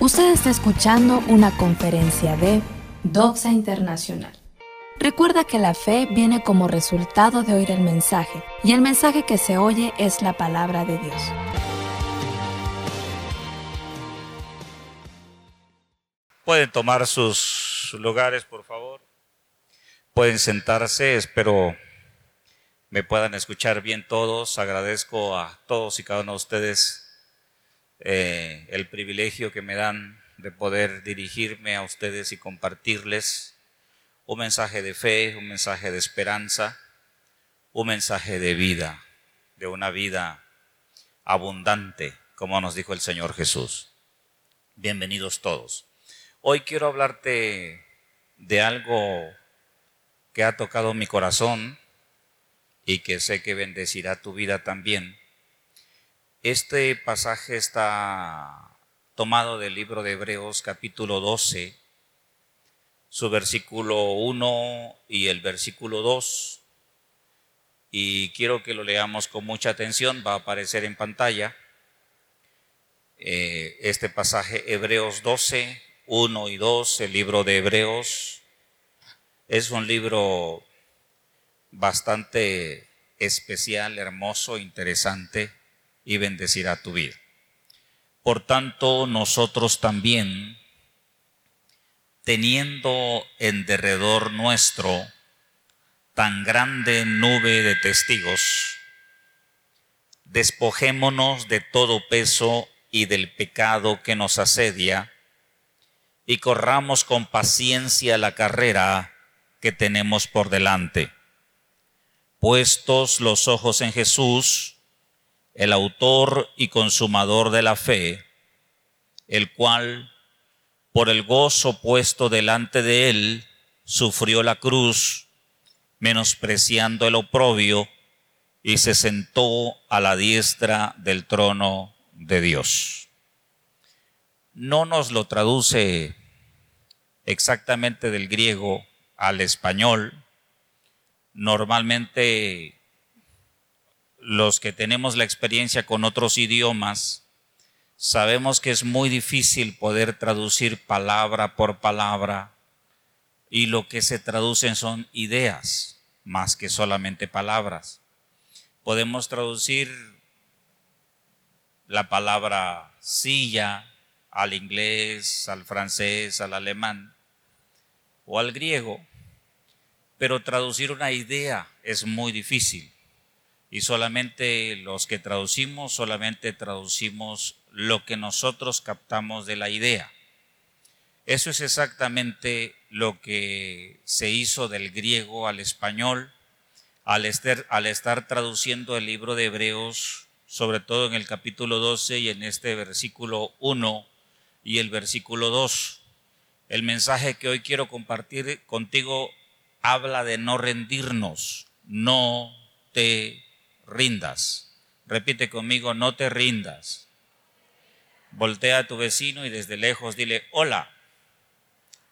Usted está escuchando una conferencia de Doxa Internacional. Recuerda que la fe viene como resultado de oír el mensaje, y el mensaje que se oye es la palabra de Dios. Pueden tomar sus lugares, por favor. Pueden sentarse, espero me puedan escuchar bien todos. Agradezco a todos y cada uno de ustedes eh, el privilegio que me dan de poder dirigirme a ustedes y compartirles un mensaje de fe, un mensaje de esperanza, un mensaje de vida, de una vida abundante, como nos dijo el Señor Jesús. Bienvenidos todos. Hoy quiero hablarte de algo que ha tocado mi corazón y que sé que bendecirá tu vida también este pasaje está tomado del libro de Hebreos capítulo 12, su versículo 1 y el versículo 2. Y quiero que lo leamos con mucha atención, va a aparecer en pantalla. Eh, este pasaje, Hebreos 12, 1 y 2, el libro de Hebreos, es un libro bastante especial, hermoso, interesante y bendecirá tu vida. Por tanto, nosotros también, teniendo en derredor nuestro tan grande nube de testigos, despojémonos de todo peso y del pecado que nos asedia, y corramos con paciencia la carrera que tenemos por delante. Puestos los ojos en Jesús, el autor y consumador de la fe, el cual, por el gozo puesto delante de él, sufrió la cruz, menospreciando el oprobio, y se sentó a la diestra del trono de Dios. No nos lo traduce exactamente del griego al español. Normalmente los que tenemos la experiencia con otros idiomas, sabemos que es muy difícil poder traducir palabra por palabra y lo que se traducen son ideas más que solamente palabras. Podemos traducir la palabra silla al inglés, al francés, al alemán o al griego, pero traducir una idea es muy difícil y solamente los que traducimos, solamente traducimos lo que nosotros captamos de la idea. Eso es exactamente lo que se hizo del griego al español al estar, al estar traduciendo el libro de Hebreos, sobre todo en el capítulo 12 y en este versículo 1 y el versículo 2. El mensaje que hoy quiero compartir contigo habla de no rendirnos, no te rindas. Repite conmigo, no te rindas. Voltea a tu vecino y desde lejos dile, hola,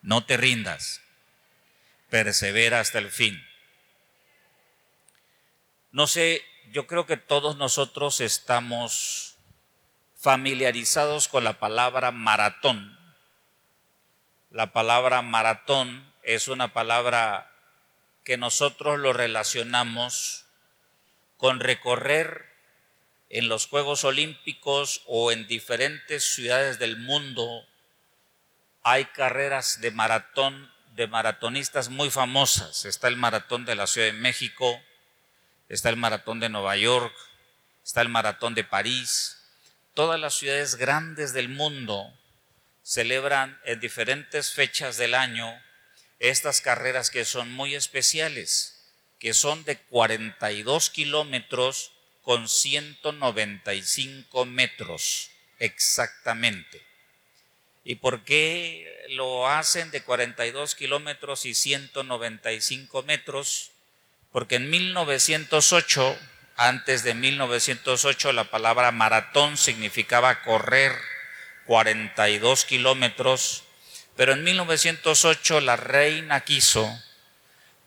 no te rindas. Persevera hasta el fin. No sé, yo creo que todos nosotros estamos familiarizados con la palabra maratón. La palabra maratón es una palabra que nosotros lo relacionamos con recorrer en los Juegos Olímpicos o en diferentes ciudades del mundo. Hay carreras de maratón, de maratonistas muy famosas. Está el maratón de la Ciudad de México, está el maratón de Nueva York, está el maratón de París. Todas las ciudades grandes del mundo celebran en diferentes fechas del año estas carreras que son muy especiales que son de 42 kilómetros con 195 metros exactamente. ¿Y por qué lo hacen de 42 kilómetros y 195 metros? Porque en 1908, antes de 1908, la palabra maratón significaba correr 42 kilómetros, pero en 1908 la reina quiso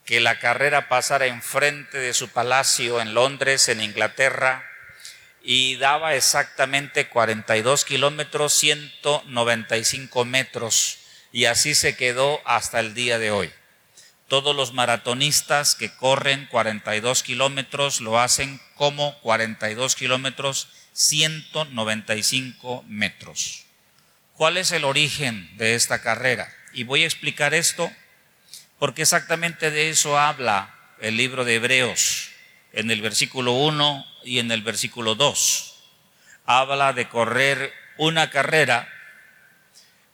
que la carrera pasara enfrente de su palacio en Londres, en Inglaterra, y daba exactamente 42 kilómetros, 195 metros y así se quedó hasta el día de hoy. Todos los maratonistas que corren 42 kilómetros lo hacen como 42 kilómetros, 195 metros. ¿Cuál es el origen de esta carrera? Y voy a explicar esto porque exactamente de eso habla el libro de Hebreos en el versículo 1 y en el versículo 2. Habla de correr una carrera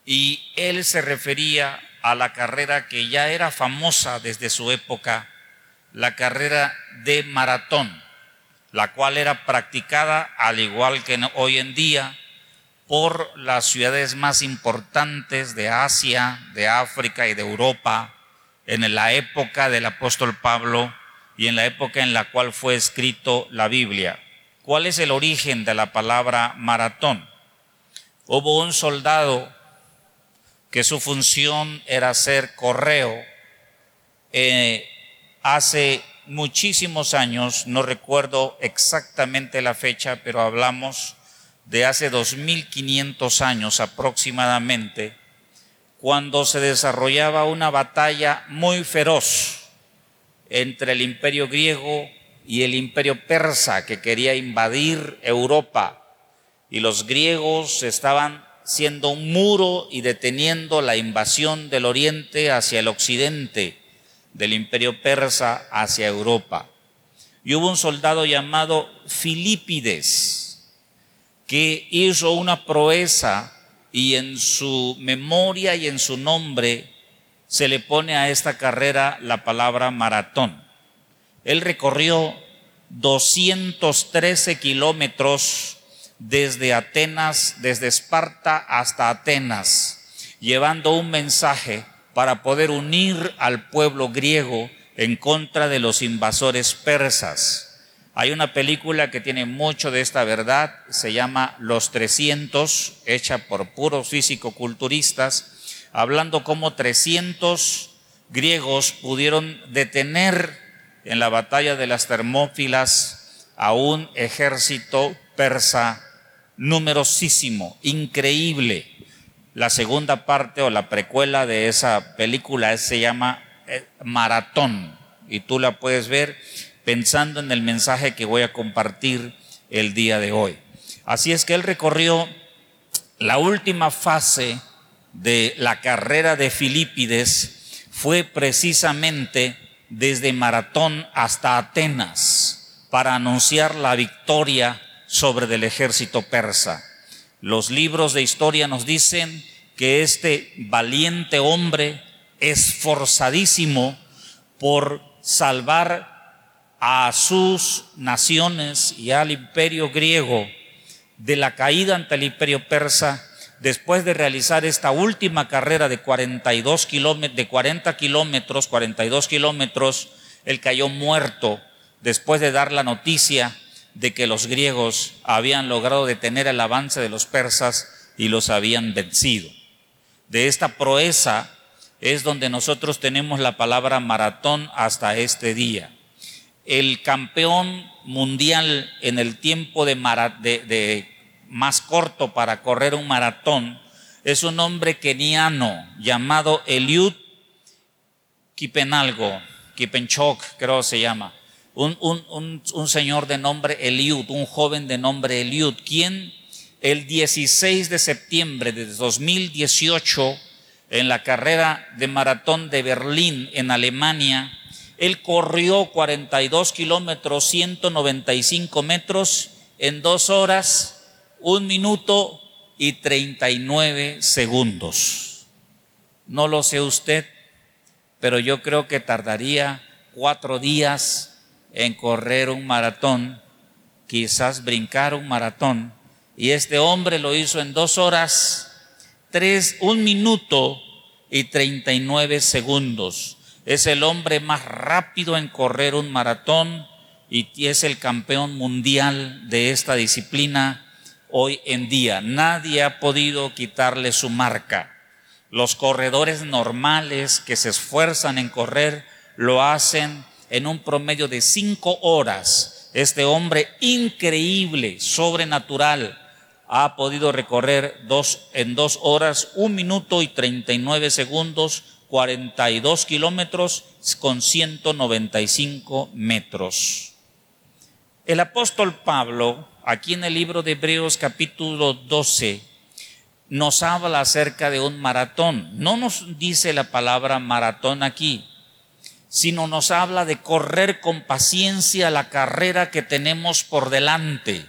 y él se refería a la carrera que ya era famosa desde su época, la carrera de maratón, la cual era practicada al igual que hoy en día por las ciudades más importantes de Asia, de África y de Europa en la época del apóstol Pablo y en la época en la cual fue escrito la Biblia. ¿Cuál es el origen de la palabra maratón? Hubo un soldado que su función era ser correo. Eh, hace muchísimos años, no recuerdo exactamente la fecha, pero hablamos de hace 2500 años aproximadamente, cuando se desarrollaba una batalla muy feroz entre el imperio griego y el imperio persa que quería invadir Europa. Y los griegos estaban siendo un muro y deteniendo la invasión del oriente hacia el occidente, del imperio persa hacia Europa. Y hubo un soldado llamado Filipides, que hizo una proeza y en su memoria y en su nombre se le pone a esta carrera la palabra maratón. Él recorrió 213 kilómetros desde Atenas, desde Esparta hasta Atenas, llevando un mensaje para poder unir al pueblo griego en contra de los invasores persas. Hay una película que tiene mucho de esta verdad, se llama Los 300, hecha por puros físico-culturistas, hablando cómo 300 griegos pudieron detener en la batalla de las Termófilas a un ejército persa numerosísimo, increíble. La segunda parte o la precuela de esa película se llama eh, Maratón y tú la puedes ver pensando en el mensaje que voy a compartir el día de hoy. Así es que él recorrió la última fase de la carrera de Filipides fue precisamente desde Maratón hasta Atenas para anunciar la victoria sobre el ejército persa. Los libros de historia nos dicen que este valiente hombre, esforzadísimo por salvar a sus naciones y al imperio griego de la caída ante el imperio persa, después de realizar esta última carrera de 42 kilómetros, de 40 kilómetros, 42 kilómetros, él cayó muerto después de dar la noticia de que los griegos habían logrado detener el avance de los persas y los habían vencido. De esta proeza es donde nosotros tenemos la palabra maratón hasta este día el campeón mundial en el tiempo de, más corto para correr un maratón es un hombre keniano llamado Eliud Kipenalgo, Kipenchok creo se llama. Un, un, un, señor de nombre Eliud, un joven de nombre Eliud, quien el 16 de septiembre de 2018 en la carrera de maratón de Berlín en Alemania él corrió 42 kilómetros, 195 metros en dos horas, un minuto y 39 segundos. No lo sé usted, pero yo creo que tardaría cuatro días en correr un maratón, quizás brincar un maratón. Y este hombre lo hizo en dos horas, tres, un minuto y 39 segundos es el hombre más rápido en correr un maratón y es el campeón mundial de esta disciplina hoy en día. Nadie ha podido quitarle su marca. Los corredores normales que se esfuerzan en correr lo hacen en un promedio de cinco horas Este hombre increíble, sobrenatural, ha podido recorrer dos, en dos horas, un minuto y 39 segundos, 42 kilómetros con 195 metros. El apóstol Pablo, aquí en el libro de Hebreos capítulo 12, nos habla acerca de un maratón. No nos dice la palabra maratón aquí, sino nos habla de correr con paciencia la carrera que tenemos por delante,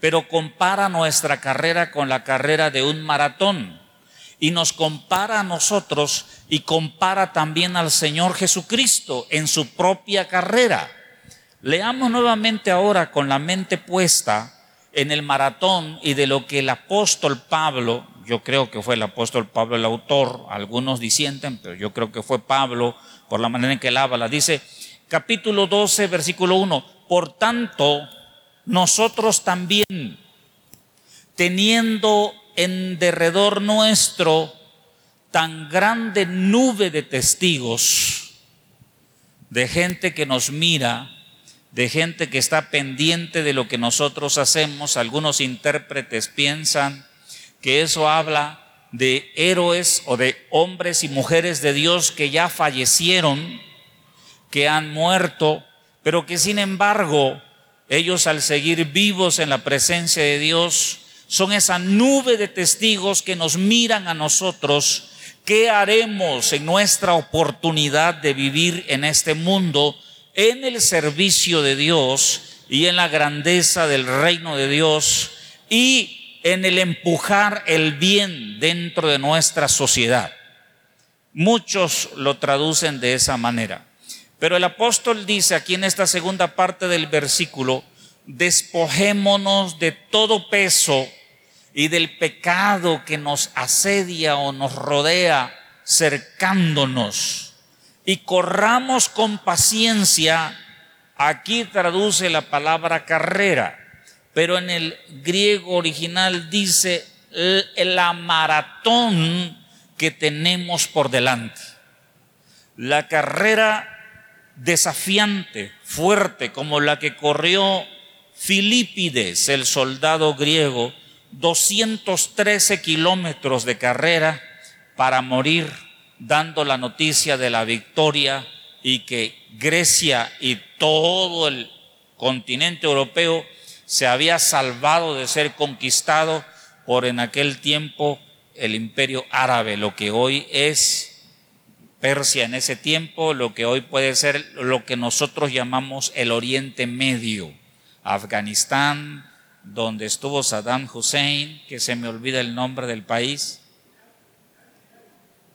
pero compara nuestra carrera con la carrera de un maratón y nos compara a nosotros y compara también al Señor Jesucristo en su propia carrera. Leamos nuevamente ahora con la mente puesta en el maratón y de lo que el apóstol Pablo, yo creo que fue el apóstol Pablo el autor, algunos disienten, pero yo creo que fue Pablo por la manera en que él habla. Dice, capítulo 12, versículo 1, por tanto, nosotros también, teniendo en derredor nuestro tan grande nube de testigos, de gente que nos mira, de gente que está pendiente de lo que nosotros hacemos. Algunos intérpretes piensan que eso habla de héroes o de hombres y mujeres de Dios que ya fallecieron, que han muerto, pero que sin embargo ellos al seguir vivos en la presencia de Dios son esa nube de testigos que nos miran a nosotros. ¿Qué haremos en nuestra oportunidad de vivir en este mundo en el servicio de Dios y en la grandeza del reino de Dios y en el empujar el bien dentro de nuestra sociedad. Muchos lo traducen de esa manera. Pero el apóstol dice aquí en esta segunda parte del versículo, despojémonos de todo peso y del pecado que nos asedia o nos rodea cercándonos y corramos con paciencia. Aquí traduce la palabra carrera, pero en el griego original dice la maratón que tenemos por delante. La carrera desafiante, fuerte, como la que corrió Filipides, el soldado griego, 213 kilómetros de carrera para morir dando la noticia de la victoria y que Grecia y todo el continente europeo se había salvado de ser conquistado por en aquel tiempo el imperio árabe, lo que hoy es Persia en ese tiempo, lo que hoy puede ser lo que nosotros llamamos el Oriente Medio, Afganistán, donde estuvo Saddam Hussein, que se me olvida el nombre del país,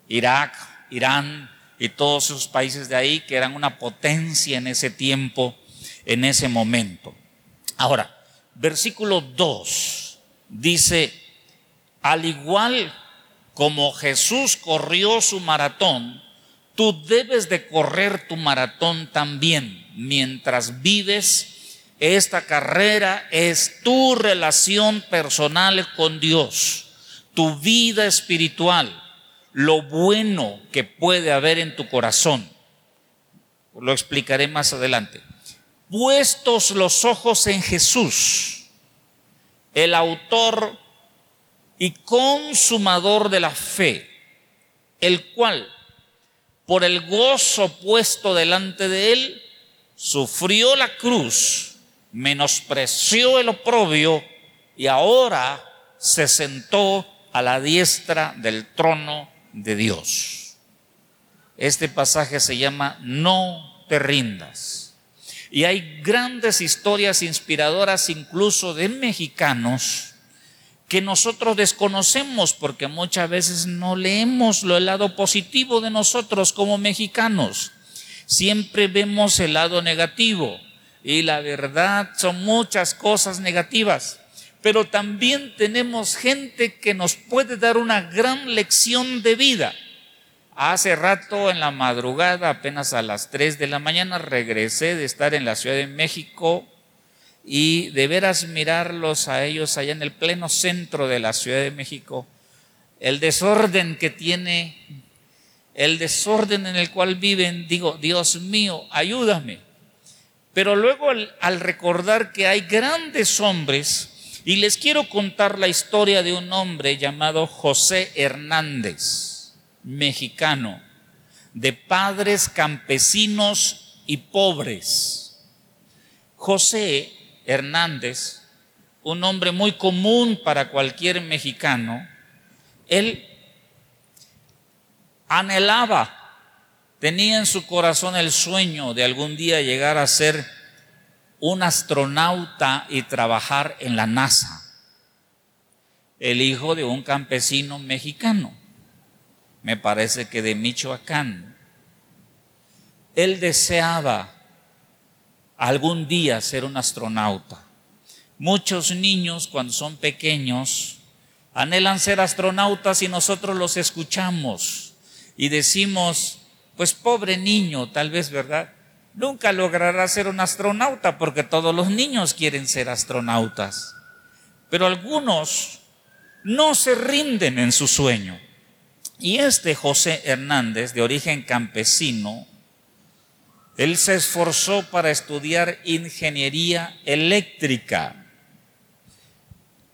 Irak, Irán y todos esos países de ahí que eran una potencia en ese tiempo, en ese momento. Ahora, versículo 2 dice, al igual como Jesús corrió su maratón, tú debes de correr tu maratón también mientras vives. Esta carrera es tu relación personal con Dios, tu vida espiritual lo bueno que puede haber en tu corazón. Lo explicaré más adelante. Puestos los ojos en Jesús, el autor y consumador de la fe, el cual, por el gozo puesto delante de él, sufrió la cruz, menospreció el oprobio y ahora se sentó a la diestra del trono de Dios. Este pasaje se llama No te rindas. Y hay grandes historias inspiradoras incluso de mexicanos que nosotros desconocemos porque muchas veces no leemos lo el lado positivo de nosotros como mexicanos. Siempre vemos el lado negativo y la verdad son muchas cosas negativas pero también tenemos gente que nos puede dar una gran lección de vida. Hace rato en la madrugada, apenas a las 3 de la mañana, regresé de estar en la Ciudad de México y de veras mirarlos a ellos allá en el pleno centro de la Ciudad de México, el desorden que tiene, el desorden en el cual viven, digo, Dios mío, ayúdame. Pero luego al, recordar que hay grandes hombres, y les quiero contar la historia de un hombre llamado José Hernández, mexicano, de padres campesinos y pobres. José Hernández, un hombre muy común para cualquier mexicano, él anhelaba tenía en su corazón el sueño de algún día llegar a ser un astronauta y trabajar en la NASA, el hijo de un campesino mexicano, me parece que de Michoacán. Él deseaba algún día ser un astronauta. Muchos niños cuando son pequeños anhelan ser astronautas y nosotros los escuchamos y decimos, pues pobre niño, tal vez, ¿verdad? Nunca logrará ser un astronauta porque todos los niños quieren ser astronautas. Pero algunos no se rinden en su sueño. Y este José Hernández, de origen campesino, él se esforzó para estudiar ingeniería eléctrica.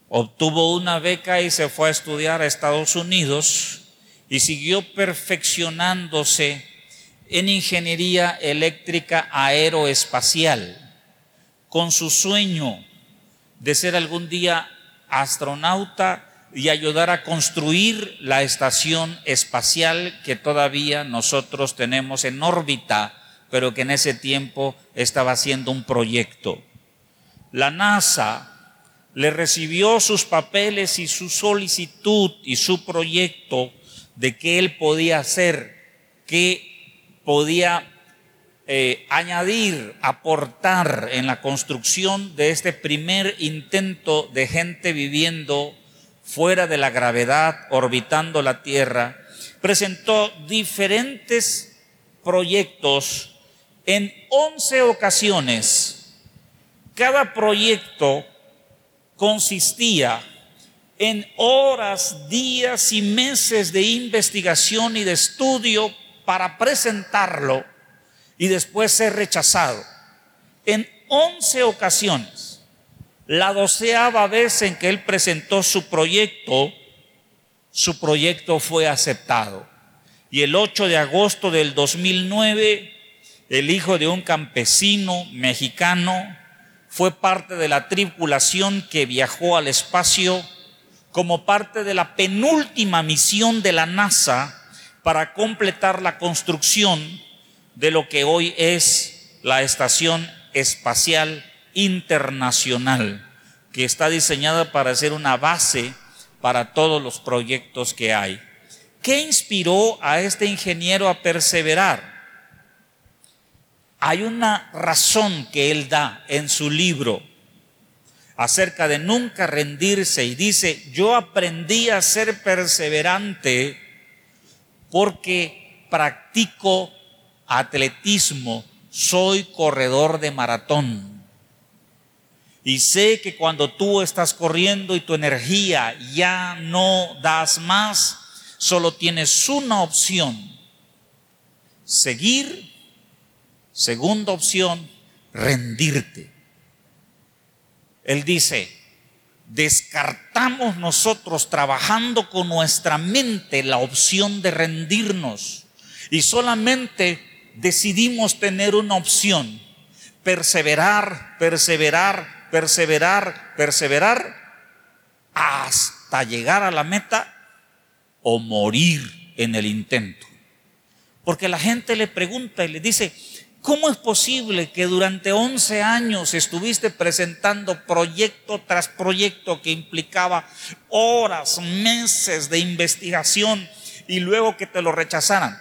Obtuvo una beca y se fue a estudiar a Estados Unidos y siguió perfeccionándose en ingeniería eléctrica aeroespacial, con su sueño de ser algún día astronauta y ayudar a construir la estación espacial que todavía nosotros tenemos en órbita, pero que en ese tiempo estaba haciendo un proyecto. La NASA le recibió sus papeles y su solicitud y su proyecto de que él podía hacer, que podía eh, añadir, aportar en la construcción de este primer intento de gente viviendo fuera de la gravedad, orbitando la Tierra, presentó diferentes proyectos en 11 ocasiones. Cada proyecto consistía en horas, días y meses de investigación y de estudio para presentarlo y después ser rechazado. En once ocasiones, la doceava vez en que él presentó su proyecto, su proyecto fue aceptado. Y el 8 de agosto del 2009, el hijo de un campesino mexicano fue parte de la tripulación que viajó al espacio como parte de la penúltima misión de la NASA para completar la construcción de lo que hoy es la Estación Espacial Internacional, que está diseñada para ser una base para todos los proyectos que hay. ¿Qué inspiró a este ingeniero a perseverar? Hay una razón que él da en su libro acerca de nunca rendirse y dice, yo aprendí a ser perseverante porque practico atletismo, soy corredor de maratón. Y sé que cuando tú estás corriendo y tu energía ya no das más, solo tienes una opción. Seguir. Segunda opción, rendirte. Él dice, descartamos nosotros trabajando con nuestra mente la opción de rendirnos y solamente decidimos tener una opción, perseverar, perseverar, perseverar, perseverar hasta llegar a la meta o morir en el intento. Porque la gente le pregunta y le dice, ¿Cómo es posible que durante 11 años estuviste presentando proyecto tras proyecto que implicaba horas, meses de investigación y luego que te lo rechazaran?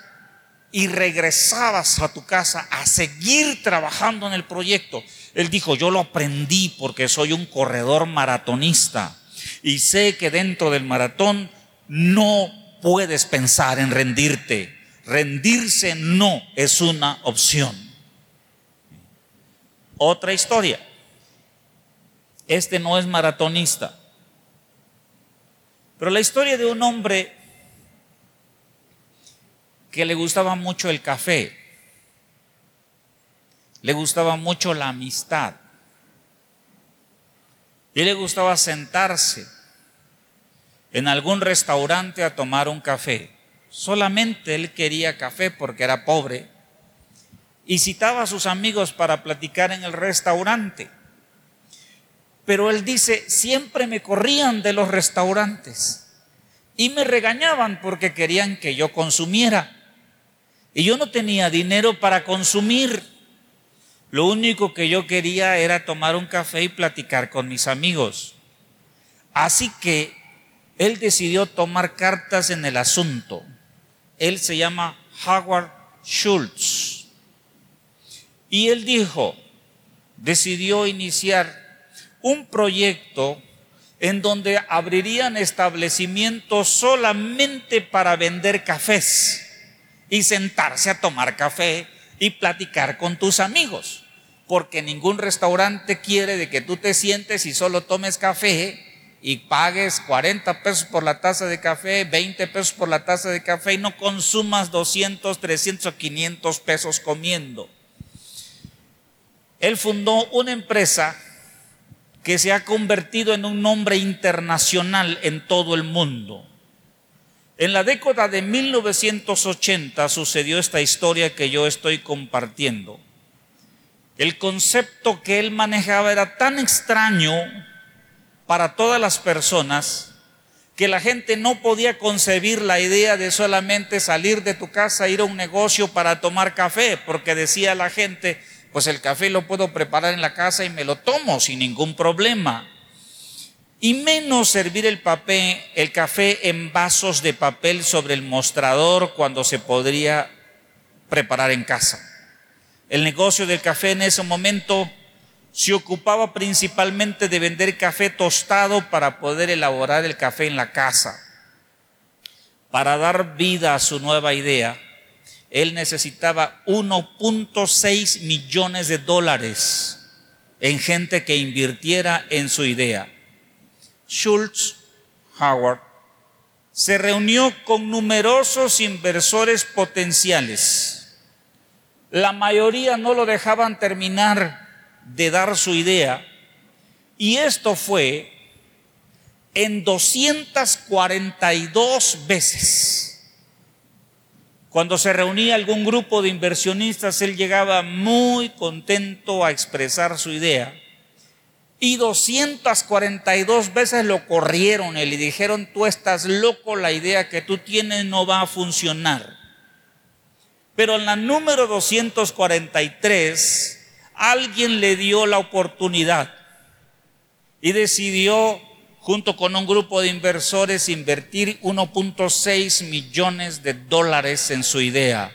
Y regresabas a tu casa a seguir trabajando en el proyecto. Él dijo, yo lo aprendí porque soy un corredor maratonista y sé que dentro del maratón no puedes pensar en rendirte. Rendirse no es una opción otra historia. Este no es maratonista. Pero la historia de un hombre que le gustaba mucho el café. le gustaba mucho la amistad. Y le gustaba sentarse en algún restaurante a tomar un café. Solamente él quería café porque era pobre. Y citaba a sus amigos para platicar en el restaurante. Pero él dice, siempre me corrían de los restaurantes y me regañaban porque querían que yo consumiera. Y yo no tenía dinero para consumir. Lo único que yo quería era tomar un café y platicar con mis amigos. Así que él decidió tomar cartas en el asunto. Él se llama Howard Schultz. Y él dijo, decidió iniciar un proyecto en donde abrirían establecimientos solamente para vender cafés y sentarse a tomar café y platicar con tus amigos, porque ningún restaurante quiere de que tú te sientes y solo tomes café y pagues 40 pesos por la taza de café, 20 pesos por la taza de café y no consumas 200, 300 o 500 pesos comiendo. Él fundó una empresa que se ha convertido en un nombre internacional en todo el mundo. En la década de 1980 sucedió esta historia que yo estoy compartiendo. El concepto que él manejaba era tan extraño para todas las personas que la gente no podía concebir la idea de solamente salir de tu casa, ir a un negocio para tomar café, porque decía la gente, pues el café lo puedo preparar en la casa y me lo tomo sin ningún problema y menos servir el, papel, el café en vasos de papel sobre el mostrador cuando se podría preparar en casa. El negocio del café en ese momento se ocupaba principalmente de vender café tostado para poder elaborar el café en la casa. Para dar vida a su nueva idea, él necesitaba 1.6 millones de dólares en gente que invirtiera en su idea. Schultz Howard se reunió con numerosos inversores potenciales. La mayoría no lo dejaban terminar de dar su idea y esto fue en 242 veces. Cuando se reunía algún grupo de inversionistas, él llegaba muy contento a expresar su idea y 242 veces lo corrieron y le dijeron, tú estás loco, la idea que tú tienes no va a funcionar. Pero en la número 243, alguien le dio la oportunidad y decidió, junto con un grupo de inversores, invertir 1.6 millones de dólares en su idea.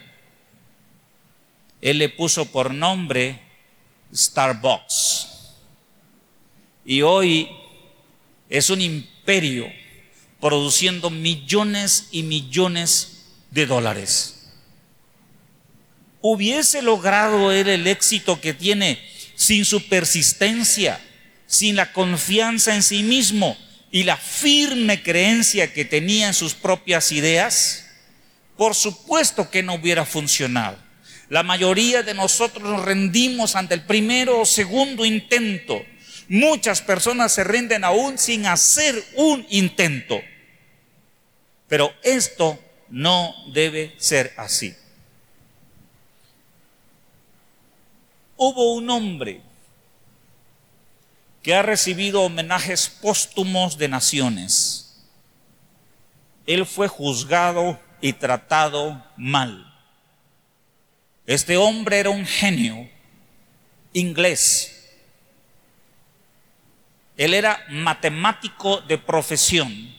Él le puso por nombre Starbucks y hoy es un imperio produciendo millones y millones de dólares. Hubiese logrado él el éxito que tiene sin su persistencia, sin la confianza en sí mismo y la firme creencia que tenía en sus propias ideas, por supuesto que no hubiera funcionado. La mayoría de nosotros nos rendimos ante el primero o segundo intento Muchas personas se rinden aún sin hacer un intento. Pero esto no debe ser así. Hubo un hombre que ha recibido homenajes póstumos de naciones. Él fue juzgado y tratado mal. Este hombre era un genio inglés él era matemático de profesión,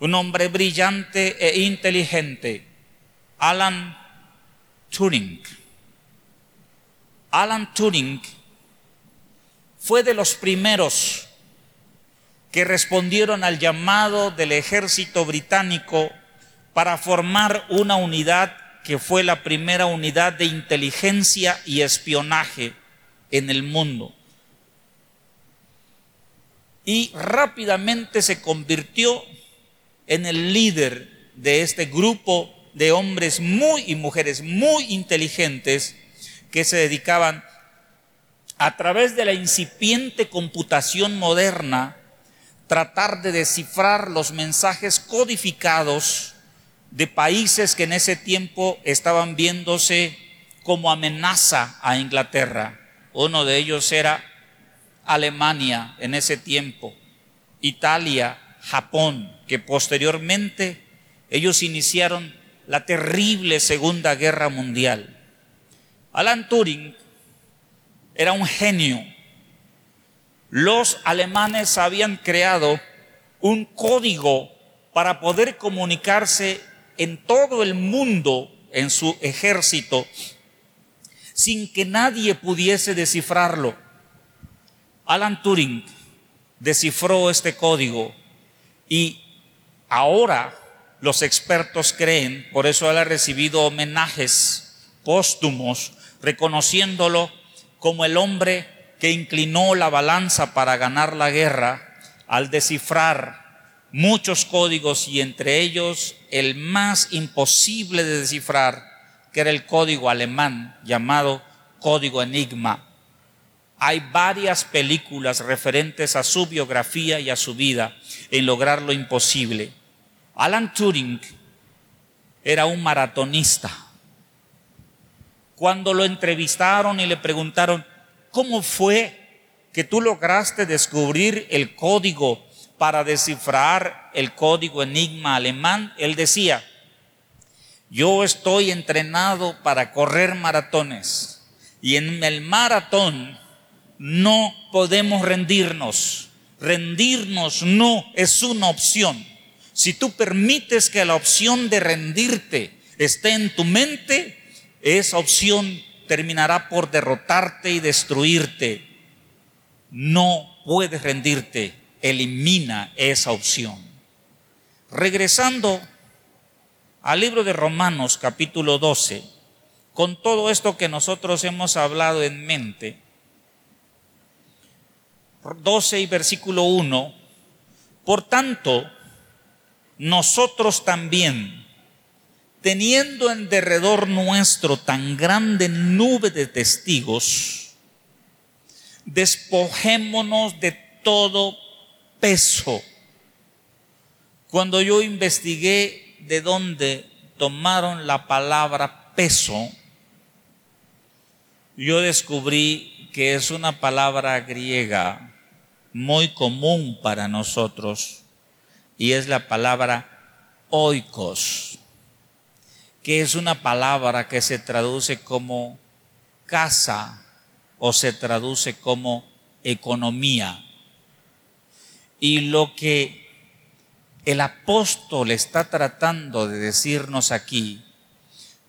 un hombre brillante e inteligente, Alan Turing. Alan Turing fue de los primeros que respondieron al llamado del ejército británico para formar una unidad que fue la primera unidad de inteligencia y espionaje en el mundo. Y rápidamente se convirtió en el líder de este grupo de hombres muy y mujeres muy inteligentes que se dedicaban a través de la incipiente computación moderna, tratar de descifrar los mensajes codificados de países que en ese tiempo estaban viéndose como amenaza a Inglaterra. Uno de ellos era Alemania en ese tiempo, Italia, Japón, que posteriormente ellos iniciaron la terrible Segunda Guerra Mundial. Alan Turing era un genio. Los alemanes habían creado un código para poder comunicarse en todo el mundo en su ejército sin que nadie pudiese descifrarlo. Alan Turing descifró este código y ahora los expertos creen, por eso él ha recibido homenajes póstumos, reconociéndolo como el hombre que inclinó la balanza para ganar la guerra al descifrar muchos códigos y entre ellos el más imposible de descifrar, que era el código alemán llamado código enigma. Hay varias películas referentes a su biografía y a su vida en lograr lo imposible. Alan Turing era un maratonista. Cuando lo entrevistaron y le preguntaron, ¿cómo fue que tú lograste descubrir el código para descifrar el código enigma alemán? Él decía, yo estoy entrenado para correr maratones y en el maratón no podemos rendirnos. Rendirnos no es una opción. Si tú permites que la opción de rendirte esté en tu mente, esa opción terminará por derrotarte y destruirte. No puedes rendirte. Elimina esa opción. Regresando al libro de Romanos capítulo 12, con todo esto que nosotros hemos hablado en mente, 12 y versículo 1, por tanto, nosotros también, teniendo en derredor nuestro tan grande nube de testigos, despojémonos de todo peso. Cuando yo investigué de dónde tomaron la palabra peso, yo descubrí que es una palabra griega muy común para nosotros y es la palabra oikos, que es una palabra que se traduce como casa o se traduce como economía. Y lo que el apóstol está tratando de decirnos aquí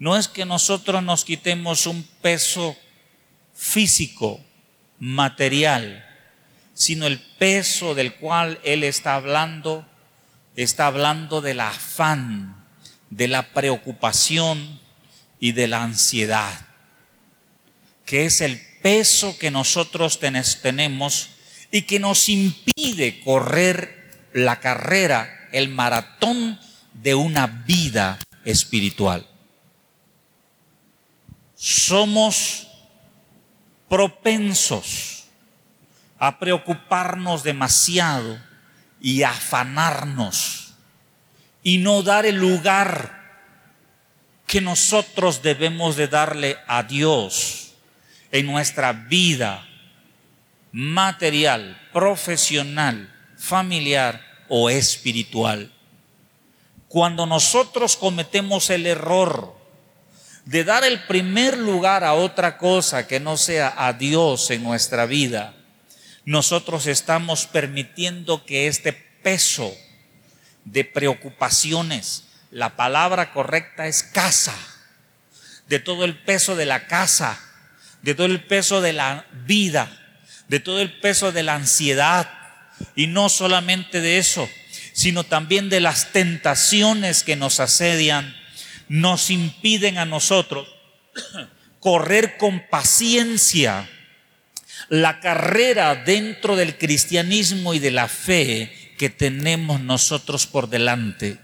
no es que nosotros nos quitemos un peso físico, material, sino el peso del cual Él está hablando, está hablando del afán, de la preocupación y de la ansiedad, que es el peso que nosotros tenemos y que nos impide correr la carrera, el maratón de una vida espiritual. Somos propensos a preocuparnos demasiado y afanarnos y no dar el lugar que nosotros debemos de darle a Dios en nuestra vida material, profesional, familiar o espiritual. Cuando nosotros cometemos el error de dar el primer lugar a otra cosa que no sea a Dios en nuestra vida, nosotros estamos permitiendo que este peso de preocupaciones, la palabra correcta es casa, de todo el peso de la casa, de todo el peso de la vida, de todo el peso de la ansiedad, y no solamente de eso, sino también de las tentaciones que nos asedian, nos impiden a nosotros correr con paciencia la carrera dentro del cristianismo y de la fe que tenemos nosotros por delante.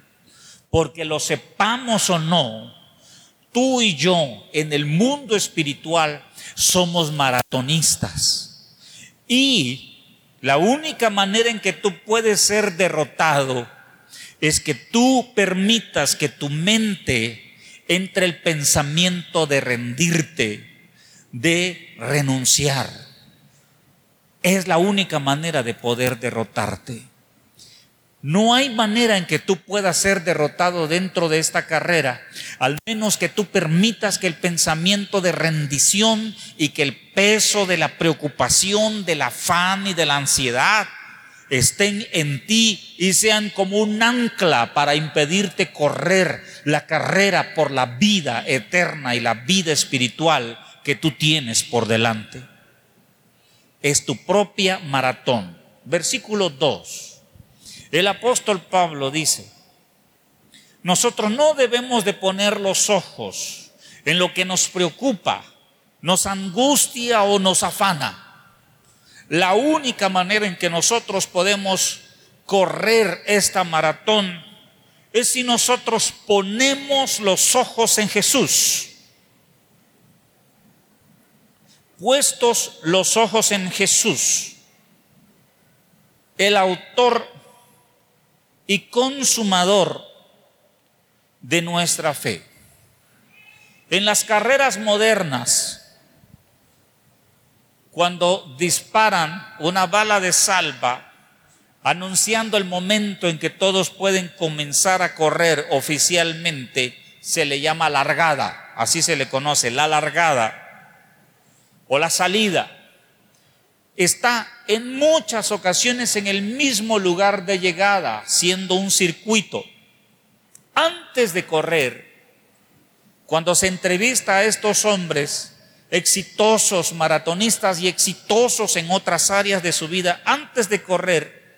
Porque lo sepamos o no, tú y yo en el mundo espiritual somos maratonistas. Y la única manera en que tú puedes ser derrotado es que tú permitas que tu mente entre el pensamiento de rendirte, de renunciar. Es la única manera de poder derrotarte. No hay manera en que tú puedas ser derrotado dentro de esta carrera, al menos que tú permitas que el pensamiento de rendición y que el peso de la preocupación, del afán y de la ansiedad estén en ti y sean como un ancla para impedirte correr la carrera por la vida eterna y la vida espiritual que tú tienes por delante. Es tu propia maratón. Versículo 2. El apóstol Pablo dice, nosotros no debemos de poner los ojos en lo que nos preocupa, nos angustia o nos afana. La única manera en que nosotros podemos correr esta maratón es si nosotros ponemos los ojos en Jesús. Puestos los ojos en Jesús, el autor y consumador de nuestra fe. En las carreras modernas, cuando disparan una bala de salva, anunciando el momento en que todos pueden comenzar a correr oficialmente, se le llama largada, así se le conoce, la largada o la salida está en muchas ocasiones en el mismo lugar de llegada, siendo un circuito. Antes de correr, cuando se entrevista a estos hombres exitosos, maratonistas y exitosos en otras áreas de su vida, antes de correr,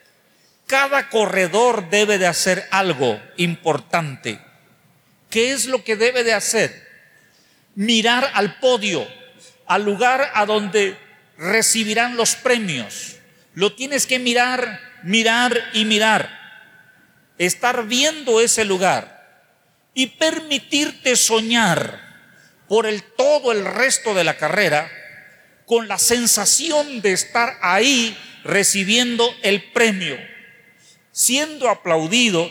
cada corredor debe de hacer algo importante. ¿Qué es lo que debe de hacer? Mirar al podio, al lugar a donde recibirán los premios. Lo tienes que mirar, mirar y mirar. Estar viendo ese lugar y permitirte soñar por el todo el resto de la carrera con la sensación de estar ahí recibiendo el premio, siendo aplaudido,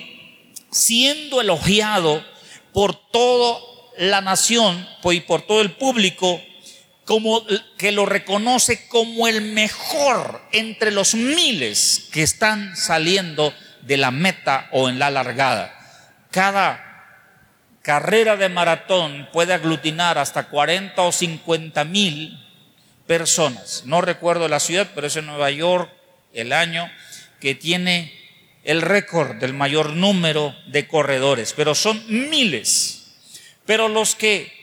siendo elogiado por toda la nación y por todo el público como que lo reconoce como el mejor entre los miles que están saliendo de la meta o en la largada. Cada carrera de maratón puede aglutinar hasta 40 o 50 mil personas. No recuerdo la ciudad, pero es en Nueva York el año que tiene el récord del mayor número de corredores, pero son miles. Pero los que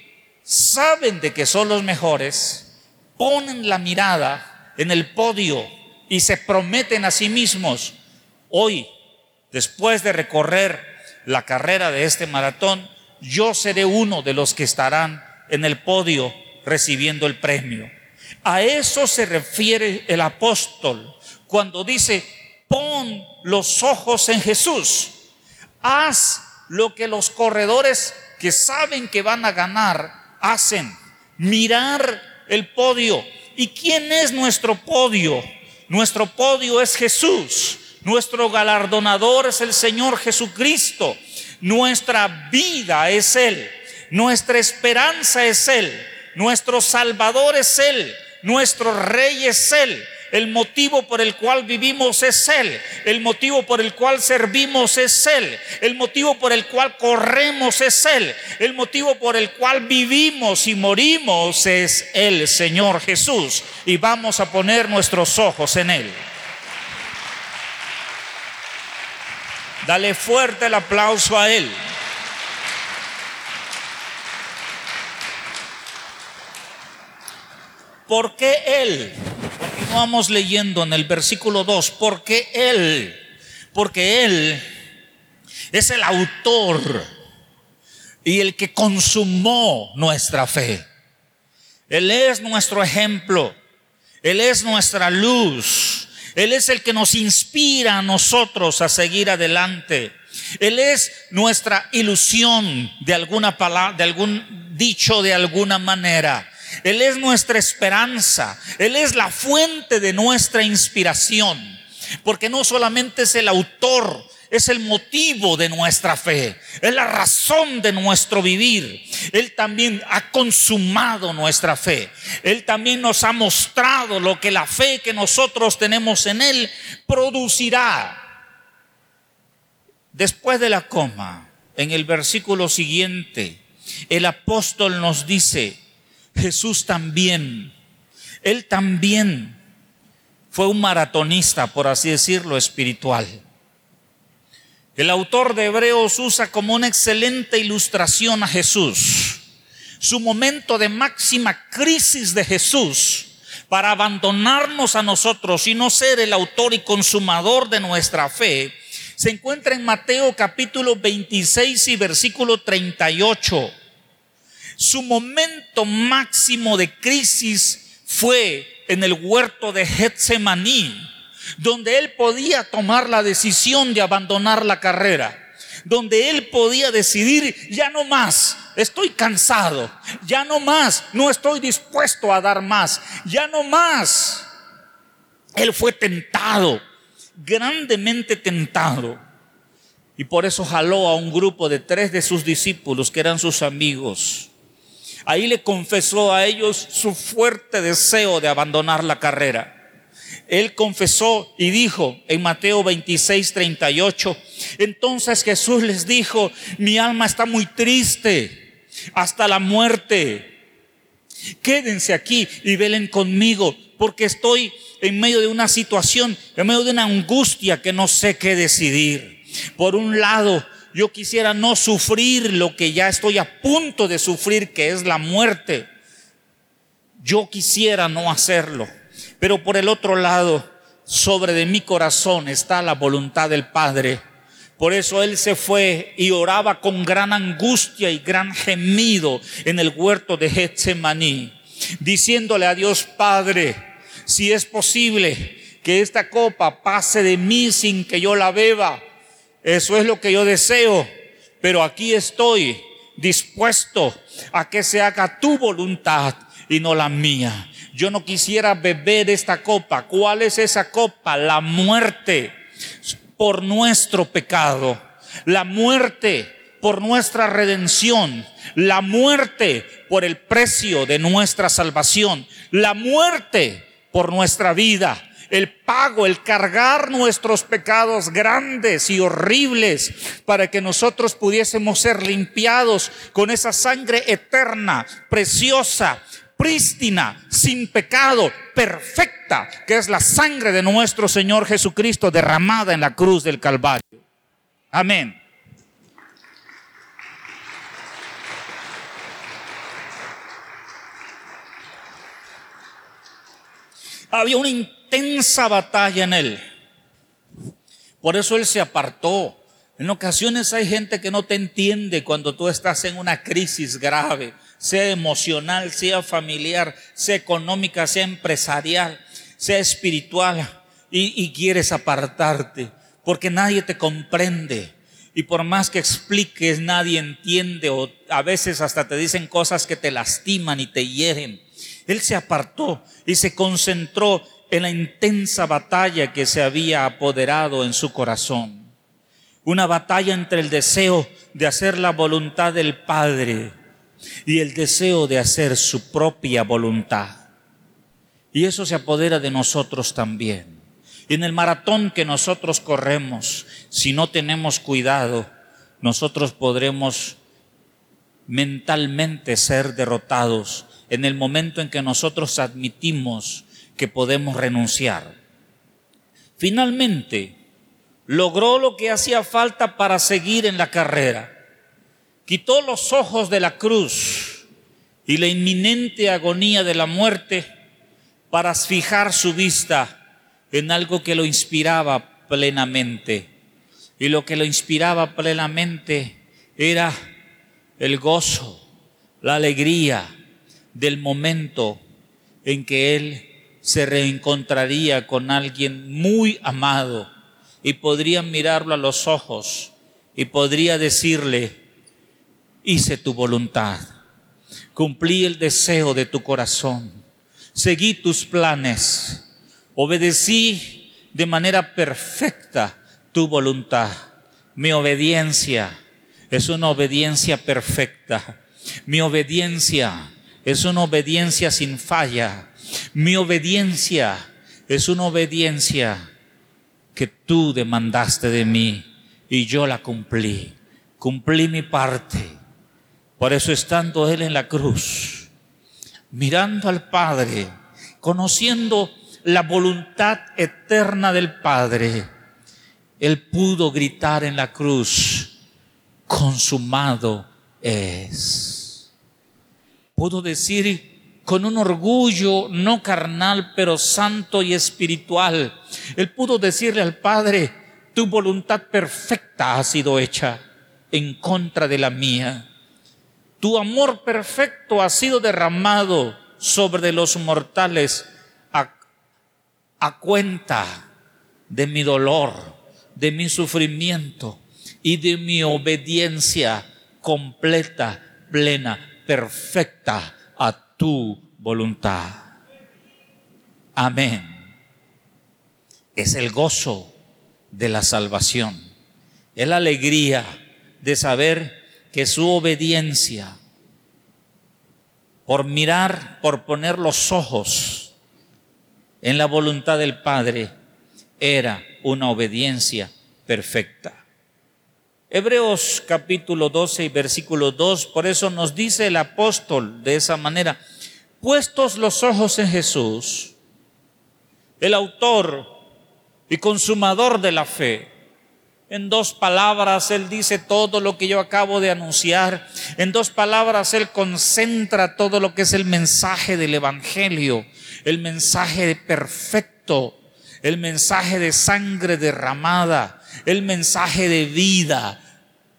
saben de que son los mejores, ponen la mirada en el podio y se prometen a sí mismos, hoy, después de recorrer la carrera de este maratón, yo seré uno de los que estarán en el podio recibiendo el premio. A eso se refiere el apóstol cuando dice, pon los ojos en Jesús, haz lo que los corredores que saben que van a ganar hacen, mirar el podio. ¿Y quién es nuestro podio? Nuestro podio es Jesús. Nuestro galardonador es el Señor Jesucristo. Nuestra vida es Él. Nuestra esperanza es Él. Nuestro Salvador es Él. Nuestro Rey es Él. El motivo por el cual vivimos es Él. El motivo por el cual servimos es Él. El motivo por el cual corremos es Él. El motivo por el cual vivimos y morimos es el Señor Jesús. Y vamos a poner nuestros ojos en Él. Dale fuerte el aplauso a Él. ¿Por qué Él? Continuamos leyendo en el versículo 2, porque Él, porque Él es el autor y el que consumó nuestra fe. Él es nuestro ejemplo, Él es nuestra luz, Él es el que nos inspira a nosotros a seguir adelante. Él es nuestra ilusión de alguna palabra, de algún dicho de alguna manera. Él es nuestra esperanza. Él es la fuente de nuestra inspiración. Porque no solamente es el autor, es el motivo de nuestra fe, es la razón de nuestro vivir. Él también ha consumado nuestra fe. Él también nos ha mostrado lo que la fe que nosotros tenemos en Él producirá. Después de la coma, en el versículo siguiente, el apóstol nos dice, Jesús también, Él también fue un maratonista, por así decirlo, espiritual. El autor de Hebreos usa como una excelente ilustración a Jesús. Su momento de máxima crisis de Jesús para abandonarnos a nosotros y no ser el autor y consumador de nuestra fe, se encuentra en Mateo capítulo 26 y versículo 38. Su momento máximo de crisis fue en el huerto de Getsemaní donde él podía tomar la decisión de abandonar la carrera, donde él podía decidir, ya no más, estoy cansado, ya no más, no estoy dispuesto a dar más, ya no más. Él fue tentado, grandemente tentado. Y por eso jaló a un grupo de tres de sus discípulos, que eran sus amigos. Ahí le confesó a ellos su fuerte deseo de abandonar la carrera. Él confesó y dijo en Mateo 26, 38, entonces Jesús les dijo, mi alma está muy triste hasta la muerte. Quédense aquí y velen conmigo, porque estoy en medio de una situación, en medio de una angustia que no sé qué decidir. Por un lado, yo quisiera no sufrir lo que ya estoy a punto de sufrir, que es la muerte. Yo quisiera no hacerlo. Pero por el otro lado, sobre de mi corazón está la voluntad del Padre. Por eso él se fue y oraba con gran angustia y gran gemido en el huerto de Getsemaní, diciéndole a Dios Padre, si es posible que esta copa pase de mí sin que yo la beba, eso es lo que yo deseo, pero aquí estoy dispuesto a que se haga tu voluntad y no la mía. Yo no quisiera beber esta copa. ¿Cuál es esa copa? La muerte por nuestro pecado. La muerte por nuestra redención. La muerte por el precio de nuestra salvación. La muerte por nuestra vida el pago, el cargar nuestros pecados grandes y horribles para que nosotros pudiésemos ser limpiados con esa sangre eterna, preciosa, prístina, sin pecado, perfecta, que es la sangre de nuestro Señor Jesucristo derramada en la cruz del Calvario. Amén. Había una intensa batalla en él. Por eso él se apartó. En ocasiones hay gente que no te entiende cuando tú estás en una crisis grave sea emocional, sea familiar, sea económica, sea empresarial, sea espiritual, y, quieres apartarte, porque nadie te comprende. Y por más que expliques, nadie entiende, o a veces hasta te dicen cosas que te lastiman y te hieren. Él se apartó y se concentró en la intensa batalla que se había apoderado en su corazón. Una batalla entre el deseo de hacer la voluntad del Padre y el deseo de hacer su propia voluntad. Y eso se apodera de nosotros también. En el maratón que nosotros corremos, si no tenemos cuidado, nosotros podremos mentalmente ser derrotados en el momento en que nosotros admitimos que podemos renunciar. Finalmente, logró lo que hacía falta para seguir en la carrera quitó los ojos de la cruz y la inminente agonía de la muerte para fijar su vista en algo que lo inspiraba plenamente. Y lo que lo inspiraba plenamente era el gozo, la alegría del momento en que él se reencontraría con alguien muy amado y podrían mirarlo a los ojos y podría decirle, hice tu voluntad, cumplí el deseo de tu corazón, seguí tus planes, obedecí de manera perfecta tu voluntad. Mi obediencia es una obediencia perfecta. Mi obediencia es una obediencia sin falla. Mi obediencia es una obediencia que tú demandaste de mí y yo la cumplí. Cumplí mi parte. Por eso estando Él en la cruz, mirando al Padre, conociendo la voluntad eterna del Padre, Él pudo gritar en la cruz, consumado es. Pudo decir con un orgullo no carnal, pero santo y espiritual. Él pudo decirle al Padre, tu voluntad perfecta ha sido hecha en contra de la mía. Tu amor perfecto ha sido derramado sobre los mortales a, a cuenta de mi dolor, de mi sufrimiento y de mi obediencia completa, plena, perfecta tu voluntad. Amén. Es el gozo de la salvación. Es la alegría de saber que su obediencia, por mirar, por poner los ojos en la voluntad del Padre, era una obediencia perfecta. Hebreos capítulo 12 y versículo 2, por eso nos dice el apóstol de esa manera, puestos los ojos en Jesús, el autor y consumador de la fe, en dos palabras, Él dice todo lo que yo acabo de anunciar. En dos palabras, Él concentra todo lo que es el mensaje del Evangelio, el mensaje perfecto, el mensaje de sangre derramada, el mensaje de vida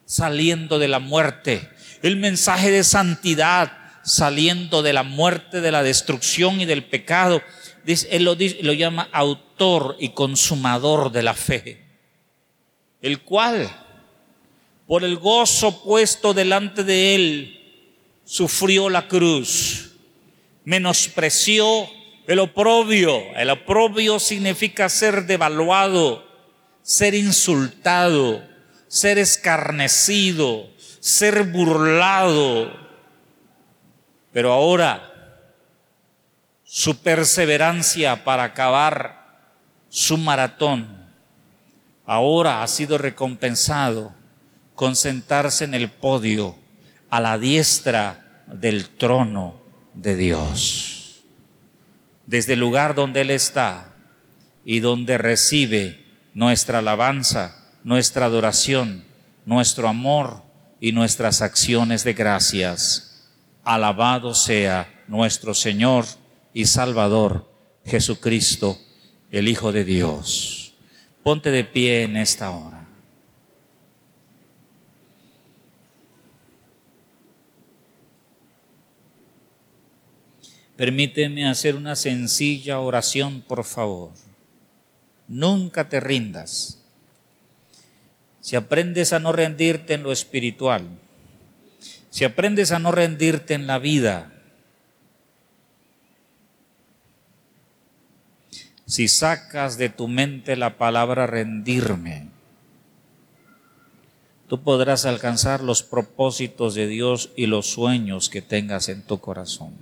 saliendo de la muerte, el mensaje de santidad saliendo de la muerte, de la destrucción y del pecado. Él lo, lo llama autor y consumador de la fe el cual, por el gozo puesto delante de él, sufrió la cruz, menospreció el oprobio. El oprobio significa ser devaluado, ser insultado, ser escarnecido, ser burlado. Pero ahora su perseverancia para acabar su maratón ahora ha sido recompensado con sentarse en el podio a la diestra del trono de Dios. Desde el lugar donde Él está y donde recibe nuestra alabanza, nuestra adoración, nuestro amor y nuestras acciones de gracias. Alabado sea nuestro Señor y Salvador Jesucristo, el Hijo de Dios. Ponte de pie en esta hora. Permíteme hacer una sencilla oración, por favor. Nunca te rindas. Si aprendes a no rendirte en lo espiritual, si aprendes a no rendirte en la vida, si sacas de tu mente la palabra rendirme, tú podrás alcanzar los propósitos de Dios y los sueños que tengas en tu corazón.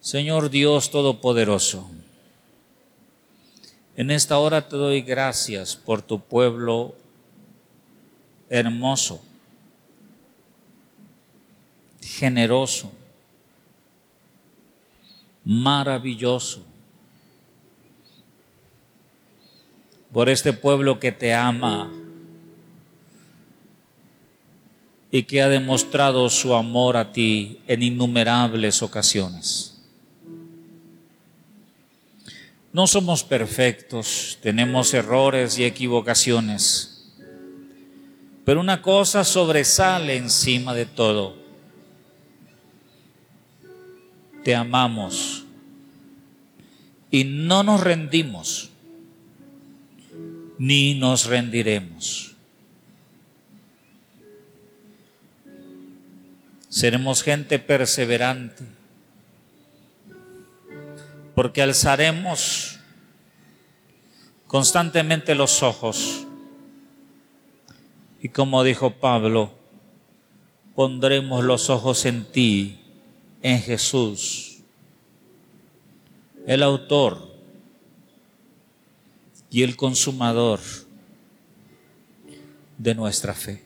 Señor Dios Todopoderoso, en esta hora te doy gracias por tu pueblo hermoso, generoso, maravilloso. Por este pueblo que te ama y que ha demostrado su amor a ti en innumerables ocasiones. No somos perfectos, tenemos errores y equivocaciones, pero una cosa sobresale encima de todo te amamos y no nos rendimos. ni nos rendiremos. Seremos gente perseverante, porque alzaremos constantemente los ojos. Y como dijo Pablo, pondremos los ojos en ti, en Jesús, el autor y el consumador de nuestra fe.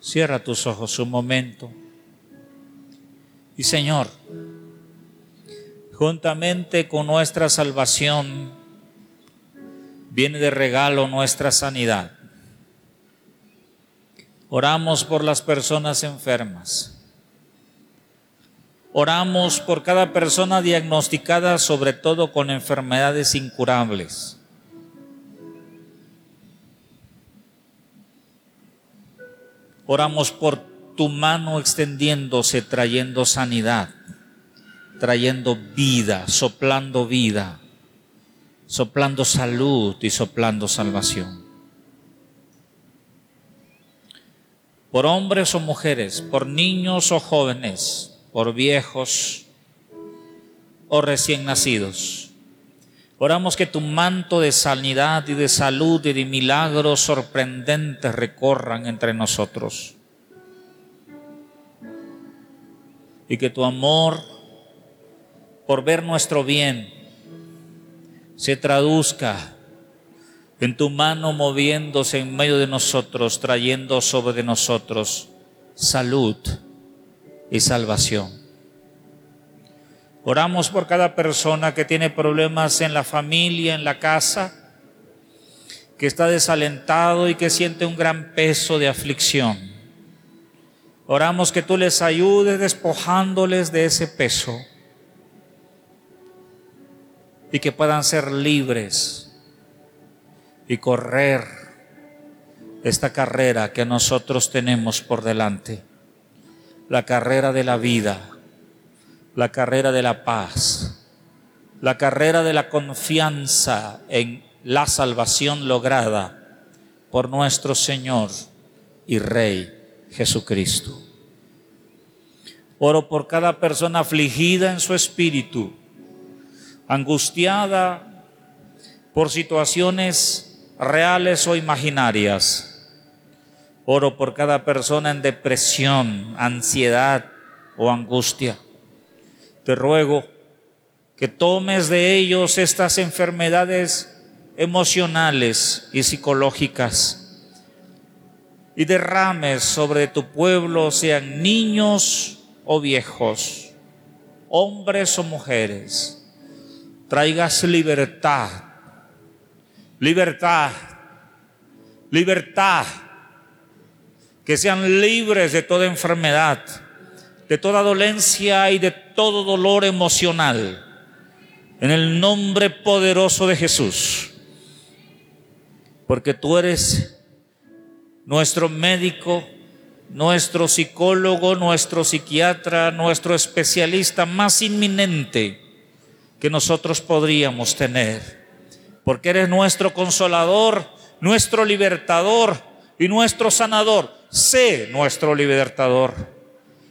Cierra tus ojos un momento. Y Señor, juntamente con nuestra salvación, viene de regalo nuestra sanidad. Oramos por las personas enfermas Oramos por cada persona diagnosticada, sobre todo con enfermedades incurables. Oramos por tu mano extendiéndose, trayendo sanidad, trayendo vida, soplando vida, soplando salud y soplando salvación. Por hombres o mujeres, por niños o jóvenes, por viejos o recién nacidos. Oramos que tu manto de sanidad y de salud y de milagros sorprendentes recorran entre nosotros. Y que tu amor por ver nuestro bien se traduzca en tu mano moviéndose en medio de nosotros, trayendo sobre nosotros salud y salvación. Oramos por cada persona que tiene problemas en la familia, en la casa, que está desalentado y que siente un gran peso de aflicción. Oramos que tú les ayudes despojándoles de ese peso y que puedan ser libres y correr esta carrera que nosotros tenemos por delante la carrera de la vida, la carrera de la paz, la carrera de la confianza en la salvación lograda por nuestro Señor y Rey Jesucristo. Oro por cada persona afligida en su espíritu, angustiada por situaciones reales o imaginarias Oro por cada persona en depresión, ansiedad o angustia. Te ruego que tomes de ellos estas enfermedades emocionales y psicológicas y derrames sobre tu pueblo, sean niños o viejos, hombres o mujeres. Traigas libertad, libertad, libertad que sean libres de toda enfermedad, de toda dolencia y de todo dolor emocional. En el nombre poderoso de Jesús. Porque tú eres nuestro médico, nuestro psicólogo, nuestro psiquiatra, nuestro especialista más inminente que nosotros podríamos tener. Porque eres nuestro consolador, nuestro libertador y nuestro sanador sé nuestro libertador.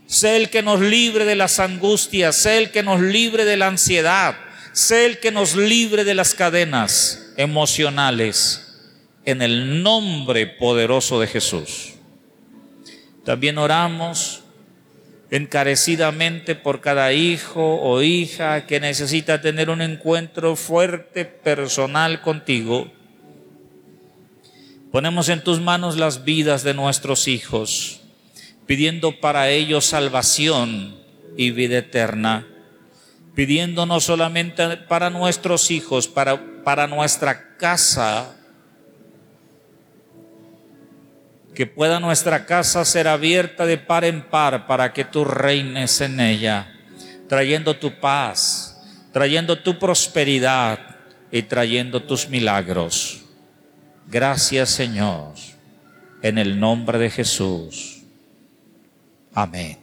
Sé el que nos libre de las angustias, sé el que nos libre de la ansiedad, sé el que nos libre de las cadenas emocionales, en el nombre poderoso de Jesús. También oramos encarecidamente por cada hijo o hija que necesita tener un encuentro fuerte personal contigo Ponemos en tus manos las vidas de nuestros hijos, pidiendo para ellos salvación y vida eterna, pidiendo no solamente para nuestros hijos, para, para nuestra casa, que pueda nuestra casa ser abierta de par en par para que tú reines en ella, trayendo tu paz, trayendo tu prosperidad y trayendo tus milagros. Gracias Señor, en el nombre de Jesús. Amén.